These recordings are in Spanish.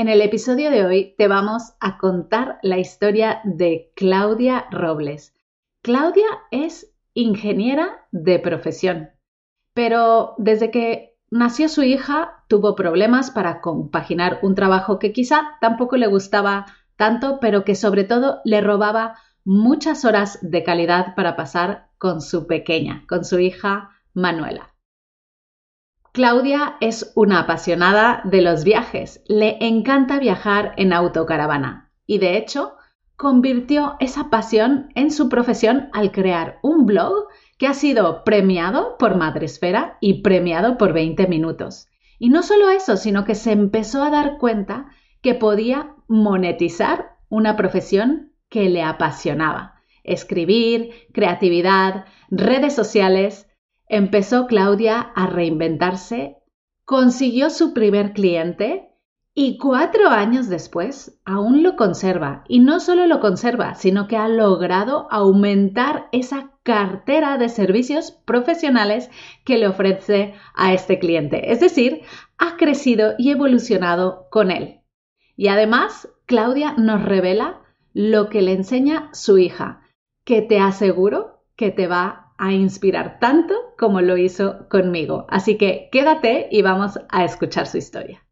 En el episodio de hoy te vamos a contar la historia de Claudia Robles. Claudia es ingeniera de profesión, pero desde que nació su hija tuvo problemas para compaginar un trabajo que quizá tampoco le gustaba tanto, pero que sobre todo le robaba muchas horas de calidad para pasar con su pequeña, con su hija Manuela. Claudia es una apasionada de los viajes, le encanta viajar en autocaravana y de hecho convirtió esa pasión en su profesión al crear un blog que ha sido premiado por Madresfera y premiado por 20 minutos. Y no solo eso, sino que se empezó a dar cuenta que podía monetizar una profesión que le apasionaba. Escribir, creatividad, redes sociales, Empezó Claudia a reinventarse, consiguió su primer cliente y cuatro años después aún lo conserva. Y no solo lo conserva, sino que ha logrado aumentar esa cartera de servicios profesionales que le ofrece a este cliente. Es decir, ha crecido y evolucionado con él. Y además, Claudia nos revela lo que le enseña su hija, que te aseguro que te va a inspirar tanto como lo hizo conmigo. Así que quédate y vamos a escuchar su historia.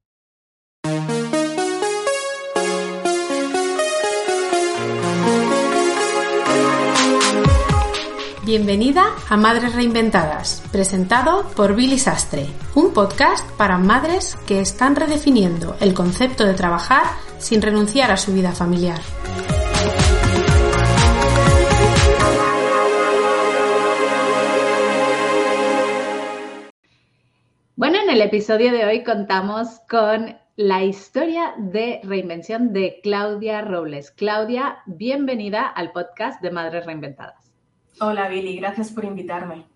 Bienvenida a Madres Reinventadas, presentado por Billy Sastre, un podcast para madres que están redefiniendo el concepto de trabajar sin renunciar a su vida familiar. En el episodio de hoy contamos con la historia de reinvención de Claudia Robles. Claudia, bienvenida al podcast de Madres Reinventadas. Hola Billy, gracias por invitarme.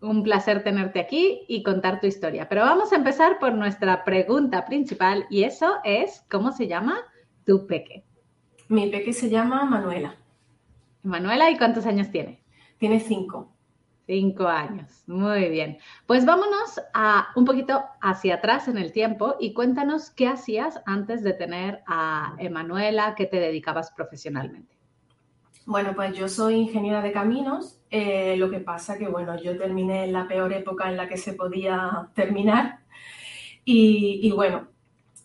Un placer tenerte aquí y contar tu historia. Pero vamos a empezar por nuestra pregunta principal y eso es, ¿cómo se llama tu peque? Mi peque se llama Manuela. Manuela, ¿y cuántos años tiene? Tiene cinco. Cinco años, muy bien. Pues vámonos a un poquito hacia atrás en el tiempo y cuéntanos qué hacías antes de tener a Emanuela, qué te dedicabas profesionalmente. Bueno, pues yo soy ingeniera de caminos. Eh, lo que pasa que, bueno, yo terminé en la peor época en la que se podía terminar. Y, y bueno,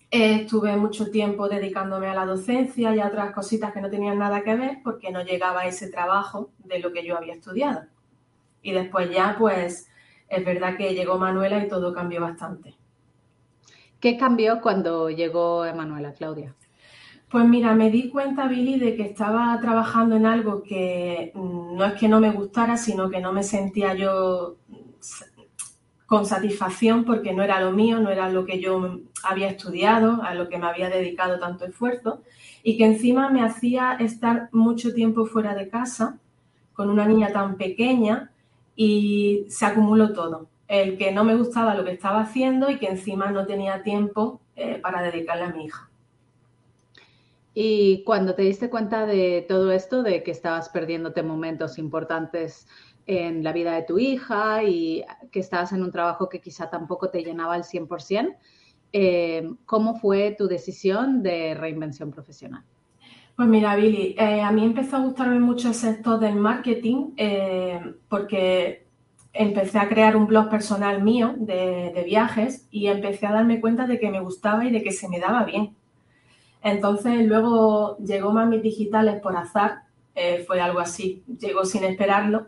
estuve mucho tiempo dedicándome a la docencia y a otras cositas que no tenían nada que ver porque no llegaba a ese trabajo de lo que yo había estudiado. Y después ya, pues, es verdad que llegó Manuela y todo cambió bastante. ¿Qué cambió cuando llegó Emanuela, Claudia? Pues mira, me di cuenta, Billy, de que estaba trabajando en algo que mm, no es que no me gustara, sino que no me sentía yo con satisfacción porque no era lo mío, no era lo que yo había estudiado, a lo que me había dedicado tanto esfuerzo, y que encima me hacía estar mucho tiempo fuera de casa con una niña tan pequeña y se acumuló todo. El que no me gustaba lo que estaba haciendo y que encima no tenía tiempo eh, para dedicarle a mi hija. Y cuando te diste cuenta de todo esto, de que estabas perdiéndote momentos importantes en la vida de tu hija y que estabas en un trabajo que quizá tampoco te llenaba al 100%, eh, ¿cómo fue tu decisión de reinvención profesional? Pues mira, Billy, eh, a mí empezó a gustarme mucho el sector del marketing eh, porque empecé a crear un blog personal mío de, viajes y empecé a darme cuenta de que me gustaba y de que se me daba bien. Entonces luego llegó Mami Digitales por azar, eh, fue algo así, llegó sin esperarlo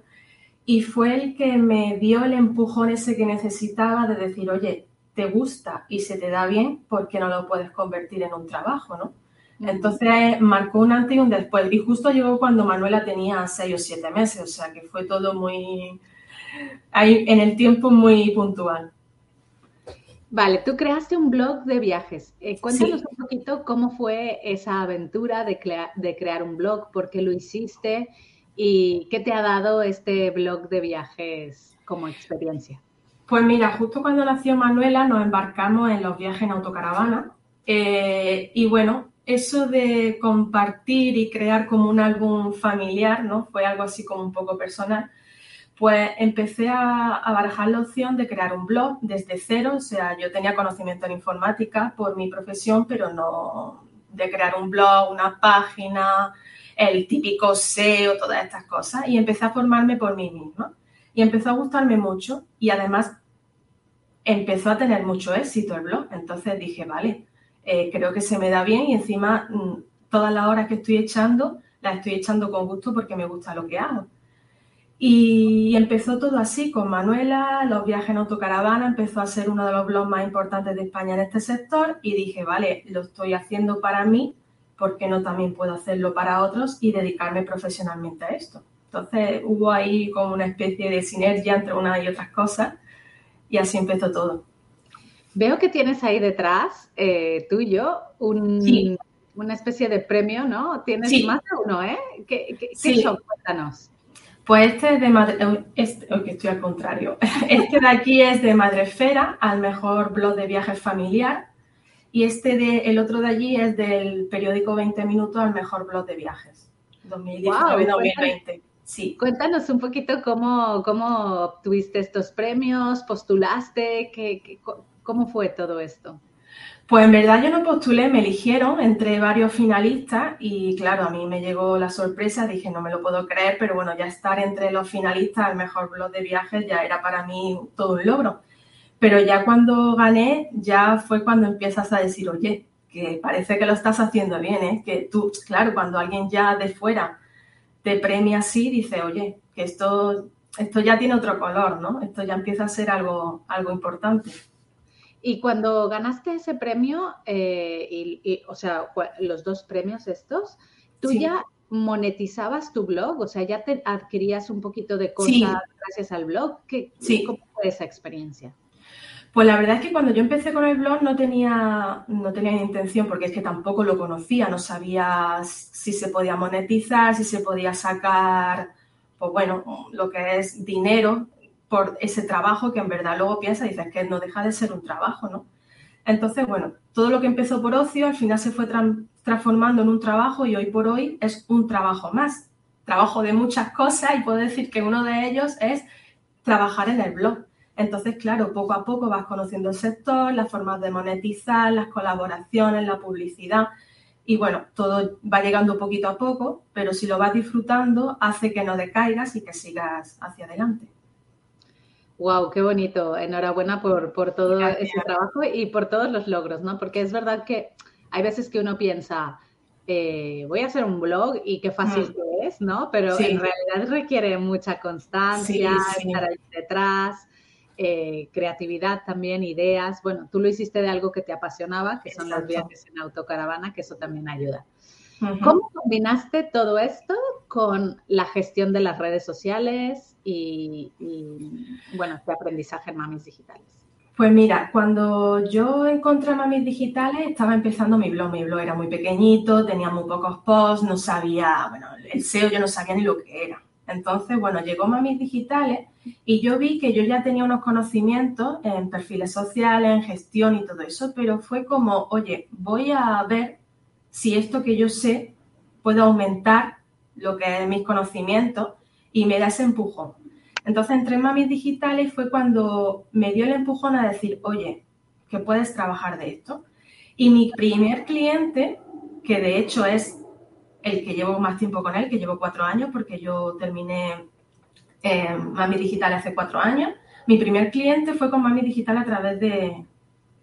y fue el que me dio el empujón ese que necesitaba de decir, oye, te gusta y se te da bien, ¿por qué no lo puedes convertir en un trabajo, no? Entonces marcó un antes y un después. Y justo llegó cuando Manuela tenía seis o siete meses, o sea que fue todo muy, ahí en el tiempo muy puntual. Vale, tú creaste un blog de viajes. Eh, cuéntanos un poquito cómo fue esa aventura de, de crear un blog, por qué lo hiciste y qué te ha dado este blog de viajes como experiencia. Pues mira, justo cuando nació Manuela nos embarcamos en los viajes en autocaravana eh, y bueno, eso de compartir y crear como un álbum familiar, ¿no? Fue algo así como un poco personal. pues empecé a, barajar la opción de crear un blog desde cero. O sea, yo tenía conocimiento en informática por mi profesión, pero no de crear un blog, una página, el típico SEO, todas estas cosas. Y empecé a formarme por mí misma. Y empezó a gustarme mucho y además empezó a tener mucho éxito el blog. Entonces dije, vale, eh, creo que se me da bien y encima mm, todas las horas que estoy echando, las estoy echando con gusto porque me gusta lo que hago. Y empezó todo así con Manuela, los viajes en autocaravana, empezó a ser uno de los blogs más importantes de España en este sector y dije, vale, lo estoy haciendo para mí, ¿por qué no también puedo hacerlo para otros y dedicarme profesionalmente a esto? Entonces hubo ahí como una especie de sinergia entre una y otras cosas y así empezó todo. Veo que tienes ahí detrás, eh, tuyo, un, una especie de premio, ¿no? Tienes más de uno, ¿eh? ¿Qué, qué, son? Cuéntanos. Pues este es de Madre, este, que estoy al contrario. Este de aquí es de Madrefera, al mejor blog de viajes familiar. Y este de, el otro de allí es del periódico 20 minutos al mejor blog de viajes. 2019-2020. Sí. Cuéntanos un poquito cómo, cómo obtuviste estos premios, postulaste, qué, cómo fue todo esto. Pues en verdad yo no postulé, me eligieron entre varios finalistas y claro, a mí me llegó la sorpresa, dije no me lo puedo creer, pero bueno, ya estar entre los finalistas al mejor blog de viajes ya era para mí todo un logro. Pero ya cuando gané, ya fue cuando empiezas a decir, oye, que parece que lo estás haciendo bien, ¿eh? que tú, claro, cuando alguien ya de fuera te premia así, dice, oye, que esto, esto ya tiene otro color, ¿no? Esto ya empieza a ser algo, algo importante. Y cuando ganaste ese premio, eh, y, o sea, los dos premios estos, tú ya monetizabas tu blog, o sea, ya te adquirías un poquito de cosas gracias al blog. ¿Qué, ¿Cómo fue esa experiencia? Pues la verdad es que cuando yo empecé con el blog no tenía, no tenía intención, porque es que tampoco lo conocía, no sabía si se podía monetizar, si se podía sacar, pues bueno, lo que es dinero por ese trabajo que en verdad luego piensa y dices que no deja de ser un trabajo, ¿no? Entonces, bueno, todo lo que empezó por ocio al final se fue transformando en un trabajo y hoy por hoy es un trabajo más. Trabajo de muchas cosas y puedo decir que uno de ellos es trabajar en el blog. Entonces, claro, poco a poco vas conociendo el sector, las formas de monetizar, las colaboraciones, la publicidad. Y bueno, todo va llegando poquito a poco, pero si lo vas disfrutando, hace que no decaigas y que sigas hacia adelante. Wow, qué bonito. Enhorabuena por, por todo ese trabajo y por todos los logros, ¿no? Porque es verdad que hay veces que uno piensa, eh, voy a hacer un blog y qué fácil mm. que es, ¿no? Pero en realidad requiere mucha constancia, estar ahí detrás, eh, creatividad también, ideas. Bueno, tú lo hiciste de algo que te apasionaba, que son los viajes en autocaravana, que eso también ayuda. ¿Cómo combinaste todo esto con la gestión de las redes sociales y, bueno, este aprendizaje en Mamis Digitales? Pues mira, cuando yo encontré Mamis Digitales estaba empezando mi blog. Mi blog era muy pequeñito, tenía muy pocos posts, no sabía, bueno, el SEO yo no sabía ni lo que era. Entonces, bueno, llegó Mamis Digitales y yo vi que yo ya tenía unos conocimientos en perfiles sociales, en gestión y todo eso, pero fue como, oye, voy a ver si esto que yo sé puede aumentar lo que es mis conocimientos y me da ese empujón. Entonces entré en Mamis Digitales fue cuando me dio el empujón a decir, oye, que puedes trabajar de esto. Y mi primer cliente, que de hecho es el que llevo más tiempo con él, que llevo cuatro años, porque yo terminé en Mami Digital hace cuatro años, mi primer cliente fue con Mami Digital a través de,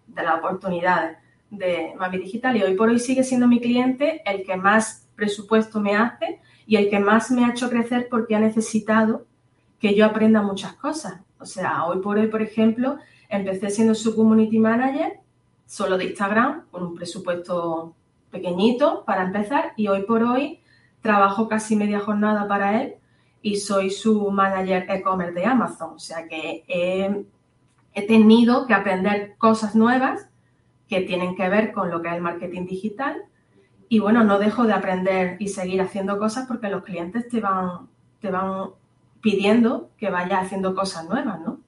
de las oportunidades de Mami Digital y hoy por hoy sigue siendo mi cliente el que más presupuesto me hace y el que más me ha hecho crecer porque ha necesitado que yo aprenda muchas cosas. O sea, hoy por hoy, por ejemplo, empecé siendo su community manager solo de Instagram con un presupuesto pequeñito para empezar y hoy por hoy trabajo casi media jornada para él y soy su manager e-commerce de Amazon. O sea que he, he tenido que aprender cosas nuevas que tienen que ver con lo que es el marketing digital. Y bueno, no dejo de aprender y seguir haciendo cosas porque los clientes te van, te van pidiendo que vayas haciendo cosas nuevas, ¿no?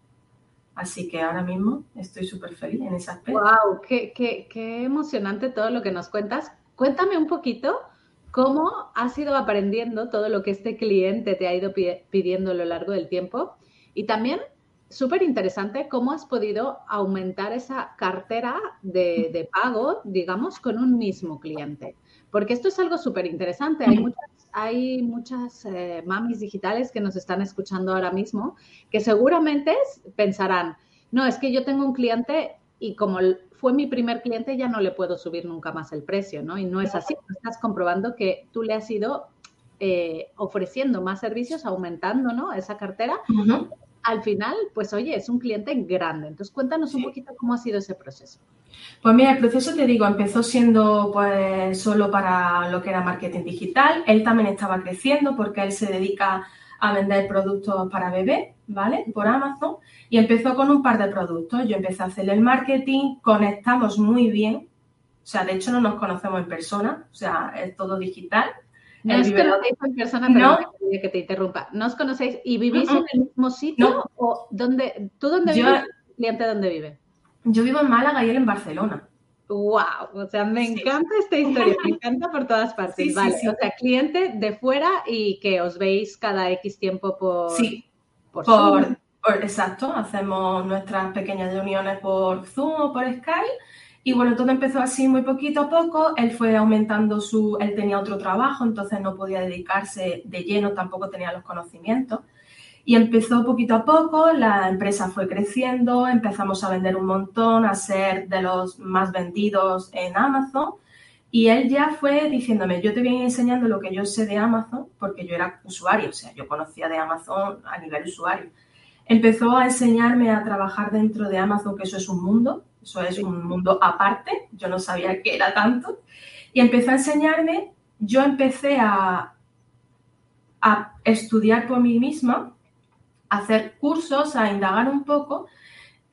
Así que ahora mismo estoy súper feliz en ese aspecto. ¡Wow! Qué, qué, qué, emocionante todo lo que nos cuentas. Cuéntame un poquito ¿Cómo has ido aprendiendo todo lo que este cliente te ha ido pidiendo a lo largo del tiempo? Y también, súper interesante, cómo has podido aumentar esa cartera de, pago, digamos, con un mismo cliente. Porque esto es algo súper interesante. Hay muchas, hay muchas eh, mamis digitales que nos están escuchando ahora mismo que seguramente pensarán, no, es que yo tengo un cliente y como fue mi primer cliente ya no le puedo subir nunca más el precio, ¿no? Y no es así, estás comprobando que tú le has ido eh, ofreciendo más servicios, aumentando, ¿no? Esa cartera. Al final, pues oye, es un cliente grande. Entonces, cuéntanos un poquito cómo ha sido ese proceso. Pues mira, el proceso te digo, empezó siendo pues solo para lo que era marketing digital. Él también estaba creciendo porque él se dedica a vender productos para bebé, ¿vale? Por Amazon. Y empezó con un par de productos. Yo empecé a hacerle el marketing, conectamos muy bien. O sea, de hecho no nos conocemos en persona, o sea, es todo digital. No os conocéis en persona, pero no. que te interrumpa. ¿No os conocéis y vivís en el mismo sitio? ¿O dónde, tú dónde vives? ¿El cliente dónde vive? Yo vivo en Málaga y él en Barcelona. Wow, o sea, me encanta esta historia, me encanta por todas partes. vale, o sea, cliente de fuera y que os veis cada X tiempo por. Sí, por, por, exacto, hacemos nuestras pequeñas reuniones por Zoom o por Skype. Y bueno, todo empezó así muy poquito a poco. Él fue aumentando su. Él tenía otro trabajo, entonces no podía dedicarse de lleno, tampoco tenía los conocimientos. Y empezó poquito a poco, la empresa fue creciendo, empezamos a vender un montón, a ser de los más vendidos en Amazon. Y él ya fue diciéndome, yo te voy enseñando lo que yo sé de Amazon, porque yo era usuario, o sea, yo conocía de Amazon a nivel usuario. Empezó a enseñarme a trabajar dentro de Amazon, que eso es un mundo, eso es un mundo aparte, yo no sabía que era tanto. Y empezó a enseñarme, yo empecé a, a estudiar por mí misma hacer cursos, a indagar un poco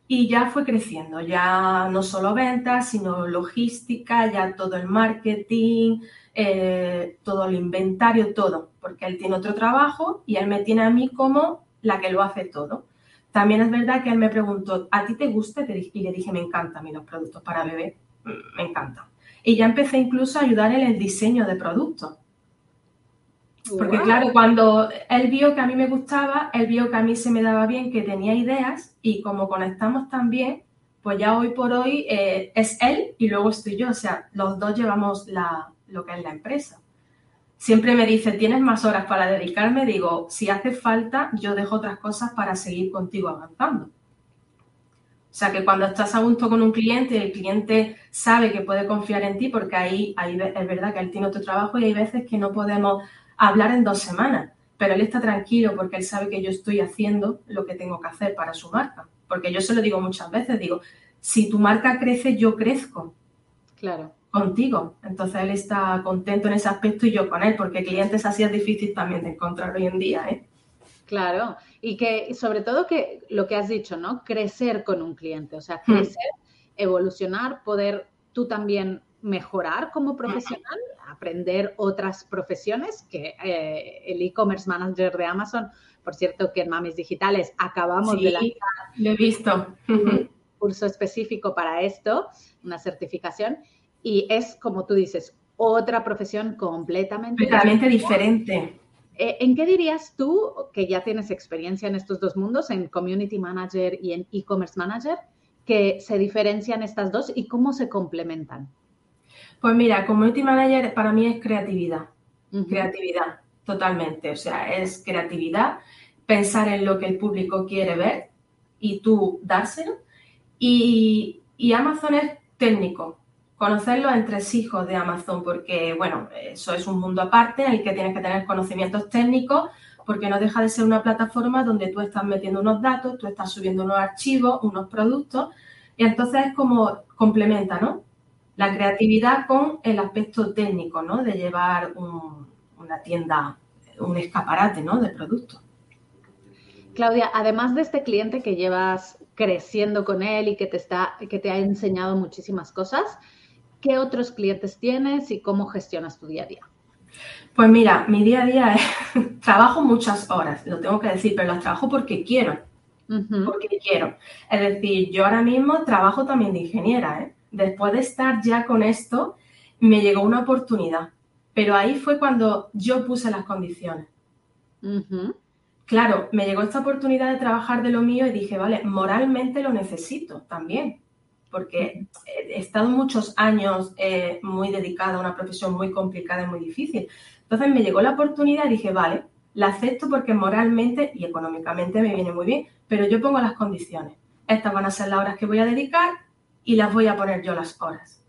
y ya fue creciendo, ya no solo ventas, sino logística, ya todo el marketing, eh, todo el inventario, todo, porque él tiene otro trabajo y él me tiene a mí como la que lo hace todo. También es verdad que él me preguntó, ¿a ti te gusta? Y le dije, me encantan a mí los productos para bebé, mm, me encantan. Y ya empecé incluso a ayudar en el diseño de productos porque claro, cuando él vio que a mí me gustaba, él vio que a mí se me daba bien, que tenía ideas y como conectamos tan bien, pues ya hoy por hoy eh, es él y luego estoy yo. O sea, los dos llevamos la, lo que es la empresa. Siempre me dice, ¿tienes más horas para dedicarme? Digo, si hace falta, yo dejo otras cosas para seguir contigo avanzando. O sea, que cuando estás a gusto con un cliente, el cliente sabe que puede confiar en ti porque ahí, ahí es verdad que él tiene otro trabajo y hay veces que no podemos hablar en dos semanas, pero él está tranquilo porque él sabe que yo estoy haciendo lo que tengo que hacer para su marca. Porque yo se lo digo muchas veces, digo, si tu marca crece, yo crezco. Claro. Contigo. Entonces él está contento en ese aspecto y yo con él, porque clientes así es difícil también de encontrar hoy en día, ¿eh? Claro, y que sobre todo que lo que has dicho, ¿no? Crecer con un cliente, o sea, hmm. crecer, evolucionar, poder tú también mejorar como profesional, aprender otras profesiones, que eh, el e-commerce manager de Amazon, por cierto que en Mamis Digitales acabamos de lanzar lo he visto. un curso específico para esto, una certificación, y es como tú dices, otra profesión completamente, completamente diferente. Eh, ¿En qué dirías tú, que ya tienes experiencia en estos dos mundos, en Community Manager y en E-Commerce Manager, que se diferencian estas dos y cómo se complementan? Pues mira, Community Manager para mí es creatividad. Creatividad, totalmente. O sea, es creatividad, pensar en lo que el público quiere ver y tú dárselo. Y, Amazon es técnico, conocer los entresijos de Amazon, porque, bueno, eso es un mundo aparte en el que tienes que tener conocimientos técnicos, porque no deja de ser una plataforma donde tú estás metiendo unos datos, tú estás subiendo unos archivos, unos productos, y entonces es como complementa, ¿no? La creatividad con el aspecto técnico, ¿no? De llevar una tienda, un escaparate, ¿no? De productos. Claudia, además de este cliente que llevas creciendo con él y que te, está, que te ha enseñado muchísimas cosas, ¿qué otros clientes tienes y cómo gestionas tu día a día? Pues mira, mi día a día es, trabajo muchas horas, lo tengo que decir, pero las trabajo porque quiero, porque quiero. Es decir, yo ahora mismo trabajo también de ingeniera, ¿eh? Después de estar ya con esto, me llegó una oportunidad, Pero ahí fue cuando yo puse las condiciones. Claro, me llegó esta oportunidad de trabajar de lo mío y dije, vale, moralmente lo necesito también, porque he estado muchos años eh, muy dedicada a una profesión muy complicada y muy difícil. Entonces me llegó la oportunidad y dije, vale, la acepto porque moralmente y económicamente me viene muy bien, pero yo pongo las condiciones. Estas van a ser las horas que voy a dedicar y las voy a poner yo las horas.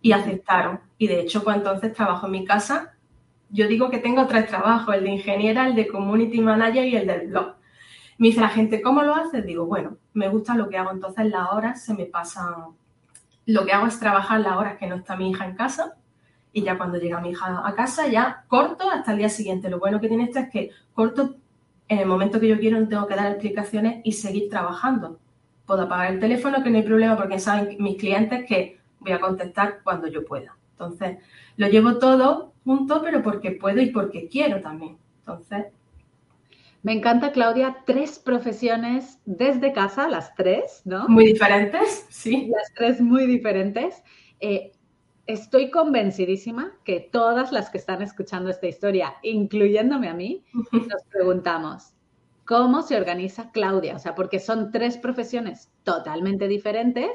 Y aceptaron. Y de hecho, pues entonces trabajo en mi casa. Yo digo que tengo tres trabajos, el de ingeniera, el de community manager y el del blog. Me dice la gente, ¿cómo lo haces? Digo, bueno, me gusta lo que hago, entonces las horas se me pasan. Lo que hago es trabajar las horas que no está mi hija en casa y ya cuando llega mi hija a casa ya corto hasta el día siguiente. Lo bueno que tiene esto es que corto en el momento que yo quiero, no tengo que dar explicaciones y seguir trabajando. Puedo apagar el teléfono, que no hay problema, porque saben mis clientes que voy a contestar cuando yo pueda. Entonces, lo llevo todo junto, pero porque puedo y porque quiero también. Entonces. Me encanta, Claudia, tres profesiones desde casa, las tres, ¿no? Muy diferentes, sí. Las tres muy diferentes. Eh, estoy convencidísima que todas las que están escuchando esta historia, incluyéndome a mí, nos preguntamos, ¿cómo se organiza Claudia? O sea, porque son tres profesiones totalmente diferentes.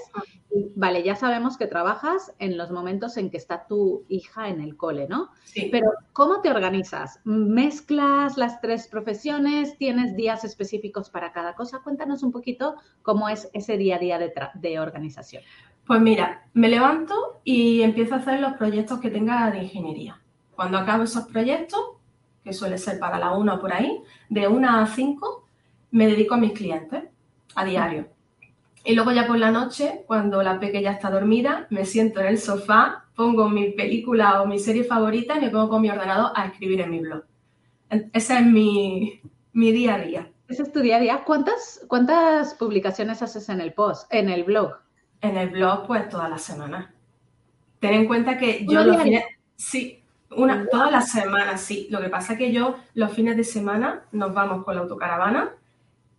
vale, ya sabemos que trabajas en los momentos en que está tu hija en el cole, ¿no? Sí. Pero, ¿cómo te organizas? ¿Mezclas las tres profesiones? ¿Tienes días específicos para cada cosa? Cuéntanos un poquito cómo es ese día a día de, de organización. Pues mira, me levanto y empiezo a hacer los proyectos que tenga de ingeniería. Cuando acabo esos proyectos, que suele ser para la una o por ahí, de una a cinco, me dedico a mis clientes a diario. Y luego ya por la noche, cuando la pequeña está dormida, me siento en el sofá, pongo mi película o mi serie favorita y me pongo con mi ordenador a escribir en mi blog. Ese es mi, mi día a día. Ese es tu día a día. ¿Cuántas, ¿Cuántas publicaciones haces en el post, en el blog? En el blog, pues todas las semanas. Ten en cuenta que yo los fines. Sí, una, todas las semanas, sí. Lo que pasa es que yo los fines de semana nos vamos con la autocaravana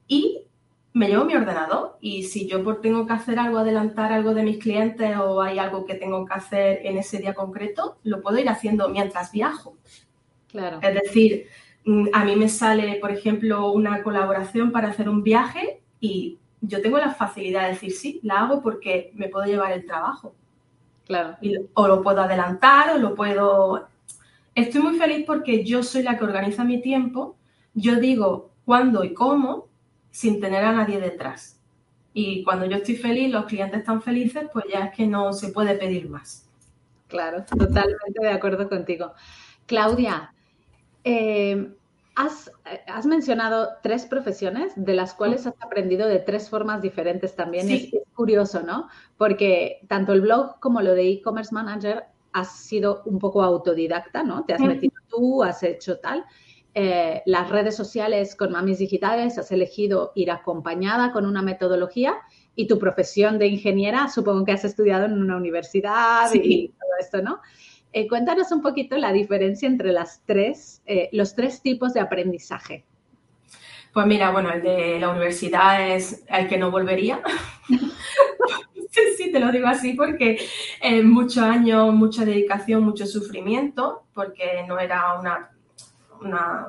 y me llevo mi ordenador. Y si yo por tengo que hacer algo, adelantar algo de mis clientes o hay algo que tengo que hacer en ese día concreto, lo puedo ir haciendo mientras viajo. Claro. Es decir, mm, a mí me sale, por ejemplo, una colaboración para hacer un viaje y yo tengo la facilidad de decir sí, la hago porque me puedo llevar el trabajo. Claro. o lo puedo adelantar o lo puedo... Estoy muy feliz porque yo soy la que organiza mi tiempo, yo digo cuándo y cómo sin tener a nadie detrás. Y cuando yo estoy feliz, los clientes están felices, pues ya es que no se puede pedir más. Claro, totalmente de acuerdo contigo. Claudia, eh, eh, has, mencionado tres profesiones de las cuales has aprendido de tres formas diferentes también. Sí. Es, curioso, ¿no? Porque tanto el blog como lo de e-commerce manager has sido un poco autodidacta, ¿no? Te has metido tú, has hecho tal. Eh, las redes sociales con mamis digitales, has elegido ir acompañada con una metodología y tu profesión de ingeniera, supongo que has estudiado en una universidad y todo esto, ¿no? Eh, cuéntanos un poquito la diferencia entre las tres, eh, los tres tipos de aprendizaje. Pues mira, bueno, el de la universidad es el que no volvería. sí, te lo digo así porque eh, muchos años, mucha dedicación, mucho sufrimiento, porque no era una, una,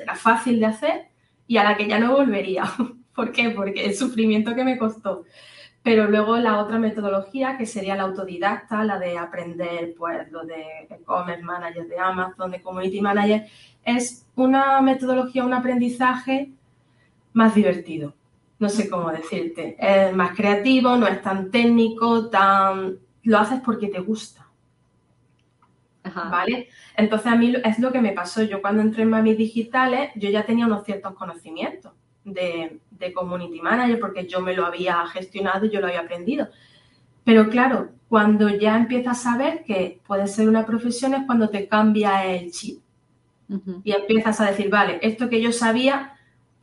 era fácil de hacer y a la que ya no volvería. ¿Por qué? Porque el sufrimiento que me costó. Pero luego la otra metodología, que sería la autodidacta, la de aprender, pues, lo de e-commerce manager de Amazon, de community manager, es una metodología, un aprendizaje más divertido. No sé cómo decirte. Es más creativo, no es tan técnico, tan... Lo haces porque te gusta. ¿Vale? Entonces a mí es lo que me pasó. Yo cuando entré en Mami Digitales, yo ya tenía unos ciertos conocimientos de, community manager porque yo me lo había gestionado y yo lo había aprendido. Pero claro, cuando ya empiezas a ver que puede ser una profesión es cuando te cambia el chip. Y empiezas a decir, vale, esto que yo sabía,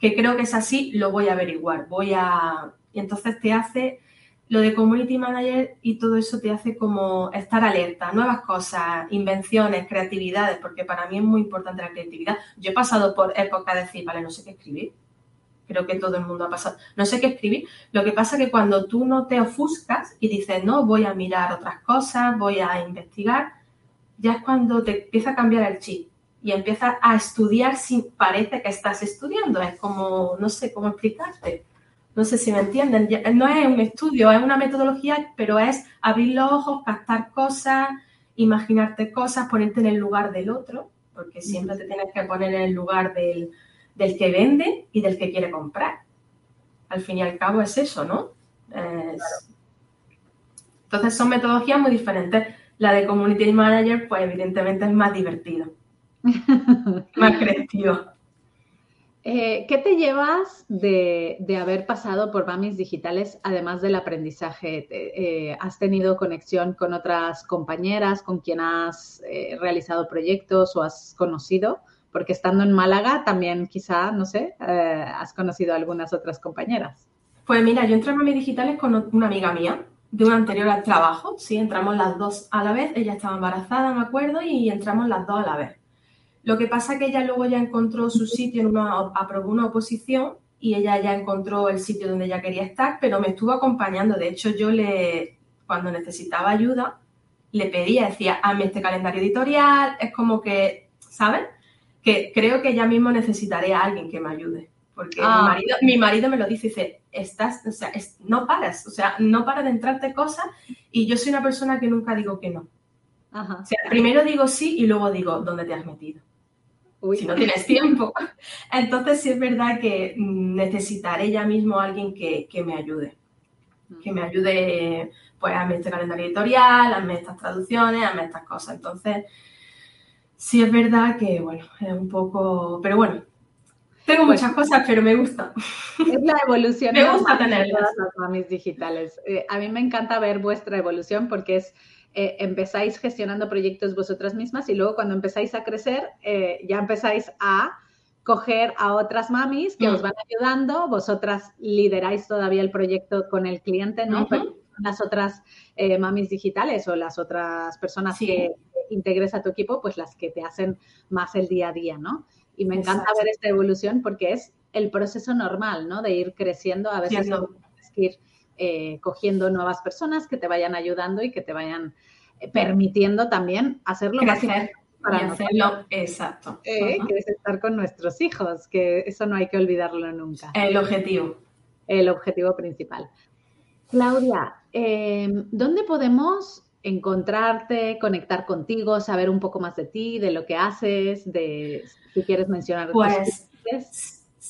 que creo que es así, lo voy a averiguar. Voy a. Y entonces te hace. Lo de community manager y todo eso te hace como estar alerta, nuevas cosas, invenciones, creatividades, porque para mí es muy importante la creatividad. Yo he pasado por época de decir, vale, no sé qué escribir creo que todo el mundo ha pasado. No sé qué escribir. Lo que pasa es que cuando tú no te ofuscas y dices, no, voy a mirar otras cosas, voy a investigar, ya es cuando te empieza a cambiar el chip y empiezas a estudiar sin parece que estás estudiando. Es como, no sé cómo explicarte. No sé si me entienden. No es un estudio, es una metodología, pero es abrir los ojos, captar cosas, imaginarte cosas, ponerte en el lugar del otro, porque siempre te tienes que poner en el lugar del, que vende y del que quiere comprar. Al fin y al cabo es eso, ¿no? Entonces son metodologías muy diferentes. La de Community Manager, pues evidentemente es más divertido, más creativo. Eh, ¿Qué te llevas de, haber pasado por Mamis Digitales, además del aprendizaje? Eh, ¿Has tenido conexión con otras compañeras con quien has eh, realizado proyectos o has conocido? Porque estando en Málaga también quizá, no sé, has conocido a algunas otras compañeras. Pues mira, yo entré a Mamis Digitales con una amiga mía de un anterior trabajo, sí, entramos las dos a la vez, ella estaba embarazada, me acuerdo, y entramos las dos a la vez. Lo que pasa es que ella luego ya encontró su sitio, en una, aprobó una oposición y ella ya encontró el sitio donde ella quería estar, pero me estuvo acompañando. De hecho, yo le, cuando necesitaba ayuda, le pedía, decía, hazme este calendario editorial, es como que, ¿sabes? Que creo que ya mismo necesitaré a alguien que me ayude. Porque mi, ah. marido, mi marido me lo dice, dice, estás, o sea, no paras, o sea, no para de entrarte cosas y yo soy una persona que nunca digo que no. O sea, primero digo sí y luego digo, ¿dónde te has metido? Si no tienes tiempo. Entonces sí es verdad que necesitaré ya mismo a alguien que, me ayude. Que me ayude pues a este calendario editorial, a estas traducciones, a estas cosas. Entonces, sí es verdad que, bueno, es un poco... Pero bueno, tengo pues muchas cosas, pero me gusta. Es la evolución. me gusta tenerlas. Las mamis digitales. Eh, a mí me encanta ver vuestra evolución porque es eh, empezáis gestionando proyectos vosotras mismas y luego cuando empezáis a crecer eh, ya empezáis a coger a otras mamis que os mm. van ayudando, vosotras lideráis todavía el proyecto con el cliente, ¿no? las otras eh, mamis digitales o las otras personas que integres a tu equipo, pues las que te hacen más el día a día, ¿no? Y me encanta ver esta evolución porque es el proceso normal, ¿no? De ir creciendo, a veces que ir eh, cogiendo nuevas personas que te vayan ayudando y que te vayan eh, permitiendo también hacerlo más para hacerlo, exacto. Eh, que es estar con nuestros hijos, que eso no hay que olvidarlo nunca. El objetivo. El objetivo principal. Claudia, em, ¿dónde podemos encontrarte, conectar contigo, saber un poco más de ti, de lo que haces, de si quieres mencionar? Pues,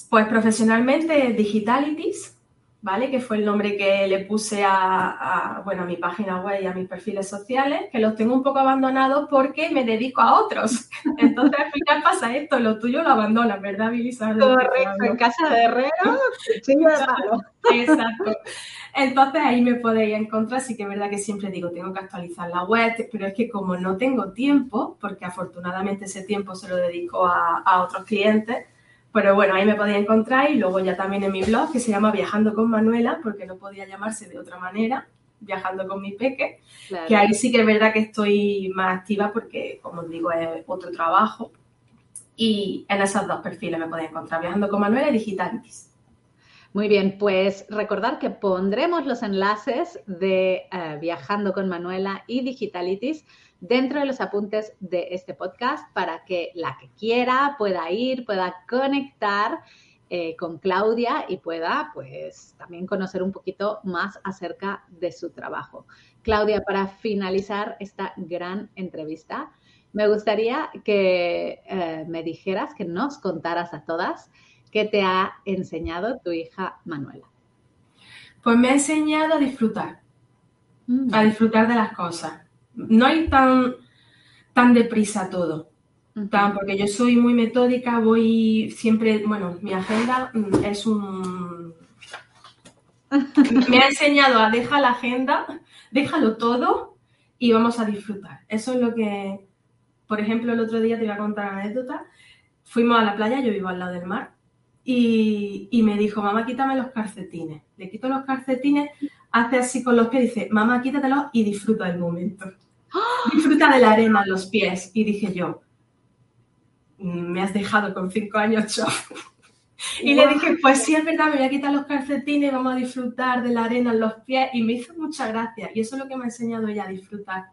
pues profesionalmente, Digitalities, ¿vale? Que fue el nombre que le puse a, bueno, a mi página web y a mis perfiles sociales, que los tengo un poco abandonados porque me dedico a otros. Entonces, al final pasa esto, lo tuyo lo abandonas, ¿verdad, Billy? Correcto, en casa de herrero, cuchillo de palo. Exacto. Entonces ahí me podéis encontrar, sí que es verdad que siempre digo, tengo que actualizar la web, pero es que como no tengo tiempo, porque afortunadamente ese tiempo se lo dedico a, a otros clientes, pero bueno, ahí me podía encontrar y luego ya también en mi blog que se llama Viajando con Manuela, porque no podía llamarse de otra manera, Viajando con mi peque, que ahí sí que es verdad que estoy más activa porque, como os digo, es otro trabajo. Y en esos dos perfiles me podéis encontrar, Viajando con Manuela y Digitalitis. Muy bien, pues recordar que pondremos los enlaces de eh, Viajando con Manuela y Digitalitis dentro de los apuntes de este podcast para que la que quiera pueda ir, pueda conectar eh, con Claudia y pueda pues también conocer un poquito más acerca de su trabajo. Claudia, para finalizar esta gran entrevista, me gustaría que eh, me dijeras, que nos contaras a todas qué te ha enseñado tu hija Manuela. Pues me ha enseñado a disfrutar, mm. a disfrutar de las cosas no hay tan, tan deprisa todo. Tan, porque yo soy muy metódica, voy siempre, bueno, mi agenda mm, es un... Me ha enseñado a dejar la agenda, déjalo todo y vamos a disfrutar. Eso es lo que, por ejemplo, el otro día te iba a contar una anécdota. Fuimos a la playa, yo vivo al lado del mar, y, y me dijo, mamá, quítame los calcetines. Le quito los calcetines, hace así con los pies, dice, mamá, quítatelos y disfruta del momento. Disfruta de la arena en los pies. Y dije yo, me has dejado con cinco años yo. Y le dije, pues sí, es verdad, me voy a quitar los calcetines, vamos a disfrutar de la arena en los pies. Y me hizo mucha gracia. Y eso es lo que me ha enseñado ella a disfrutar.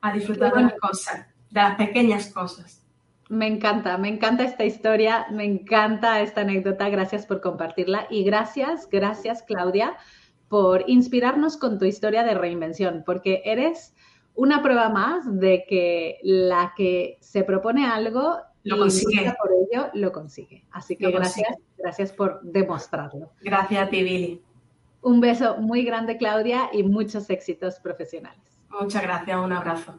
a disfrutar de las cosas, de las pequeñas cosas. Me encanta, me encanta esta historia, me encanta esta anécdota, gracias por compartirla y gracias, gracias Claudia por inspirarnos con tu historia de reinvención, porque eres una prueba más de que la que se propone algo lo consigue. por ello lo consigue. Así que gracias, gracias por demostrarlo. Gracias a ti, Billy. Un beso muy grande, Claudia, y muchos éxitos profesionales. Muchas gracias, un abrazo.